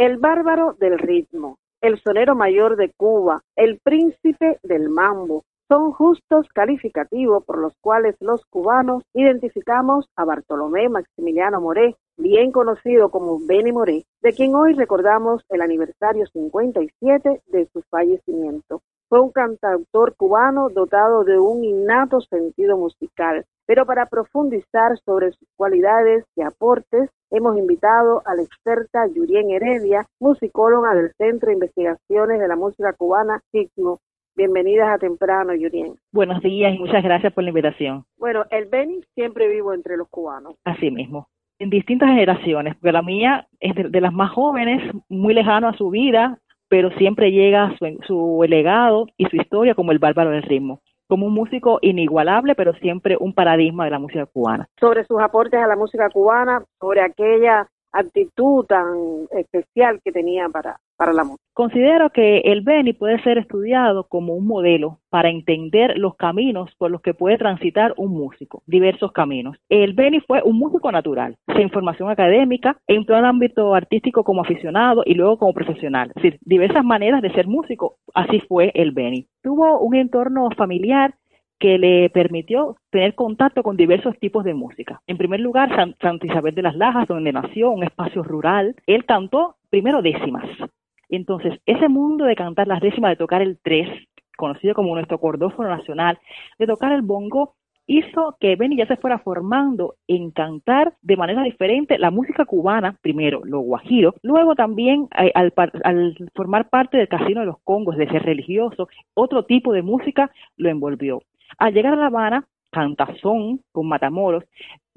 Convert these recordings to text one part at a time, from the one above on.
El bárbaro del ritmo, el sonero mayor de Cuba, el príncipe del mambo, son justos calificativos por los cuales los cubanos identificamos a Bartolomé Maximiliano Moré, bien conocido como Benny Moré, de quien hoy recordamos el aniversario 57 de su fallecimiento. Fue un cantautor cubano dotado de un innato sentido musical, pero para profundizar sobre sus cualidades y aportes, hemos invitado a la experta Yurien Heredia, musicóloga del Centro de Investigaciones de la Música Cubana, CICMO. Bienvenidas a Temprano, Yurien. Buenos días y muchas gracias por la invitación. Bueno, el Beni siempre vivo entre los cubanos. Así mismo en distintas generaciones, porque la mía es de, las más jóvenes, muy lejano a su vida, pero siempre llega su, su legado y su historia como el bárbaro del ritmo como un músico inigualable, pero siempre un paradigma de la música cubana. Sobre sus aportes a la música cubana, sobre aquella actitud tan especial que tenía para, para la música. Considero que el Beni puede ser estudiado como un modelo para entender los caminos por los que puede transitar un músico, diversos caminos. El Beni fue un músico natural, sin formación académica, entró en el ámbito artístico como aficionado y luego como profesional. Es decir, diversas maneras de ser músico, así fue el Beni. Tuvo un entorno familiar que le permitió tener contacto con diversos tipos de música. En primer lugar, Santa Isabel de las Lajas, donde nació, un espacio rural. Él cantó primero décimas. Entonces, ese mundo de cantar las décimas, de tocar el tres, conocido como nuestro cordófono nacional, de tocar el bongo, hizo que Benny ya se fuera formando en cantar de manera diferente la música cubana, primero lo guajiro, luego también eh, al, al, formar parte del Casino de los Congos, de ser religioso, otro tipo de música lo envolvió. Al llegar a La Habana, cantazón con Matamoros,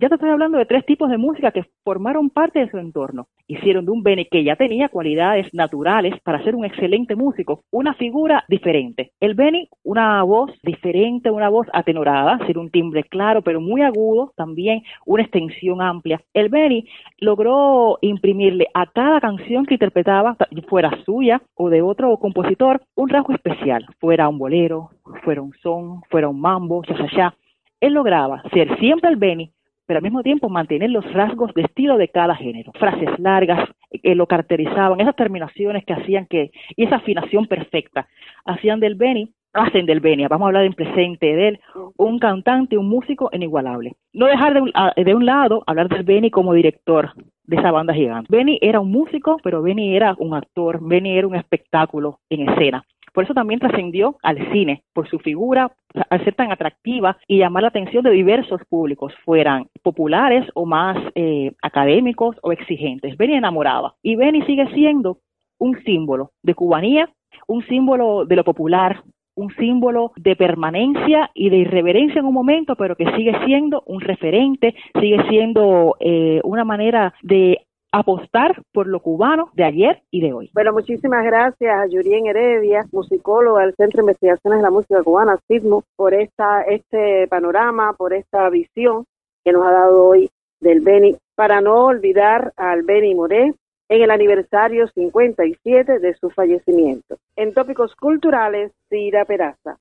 ya te estoy hablando de tres tipos de música que formaron parte de su entorno. Hicieron de un Bene que ya tenía cualidades naturales para ser un excelente músico, una figura diferente. El Beni, una voz diferente, una voz atenorada, ser un timbre claro pero muy agudo, también una extensión amplia. El Beni logró imprimirle a cada canción que interpretaba, fuera suya o de otro compositor, un rasgo especial, fuera un bolero, fuera un son, fuera un mambo, cha, Él lograba ser siempre el Beni, pero al mismo tiempo mantener los rasgos de estilo de cada género. Frases largas que lo caracterizaban, esas terminaciones que hacían que, y esa afinación perfecta, hacían del Beni, hacen del Beni, vamos a hablar en presente de él, un cantante, un músico inigualable. No dejar de un, de un lado hablar del Beni como director de esa banda gigante. Benny era un músico, pero Benny era un actor, Benny era un espectáculo en escena. Por eso también trascendió al cine, por su figura, al ser tan atractiva y llamar la atención de diversos públicos, fueran populares o más eh, académicos o exigentes. Benny enamoraba. Y Benny sigue siendo un símbolo de cubanía, un símbolo de lo popular, un símbolo de permanencia y de irreverencia en un momento, pero que sigue siendo un referente, sigue siendo eh, una manera de apostar por lo cubano de ayer y de hoy. Bueno, muchísimas gracias a Yurien Heredia, musicóloga del Centro de Investigaciones de la Música Cubana, CISMO, por esta, este panorama, por esta visión que nos ha dado hoy del Beni, para no olvidar al Beni Moré en el aniversario 57 de su fallecimiento. En tópicos culturales, Cira Peraza.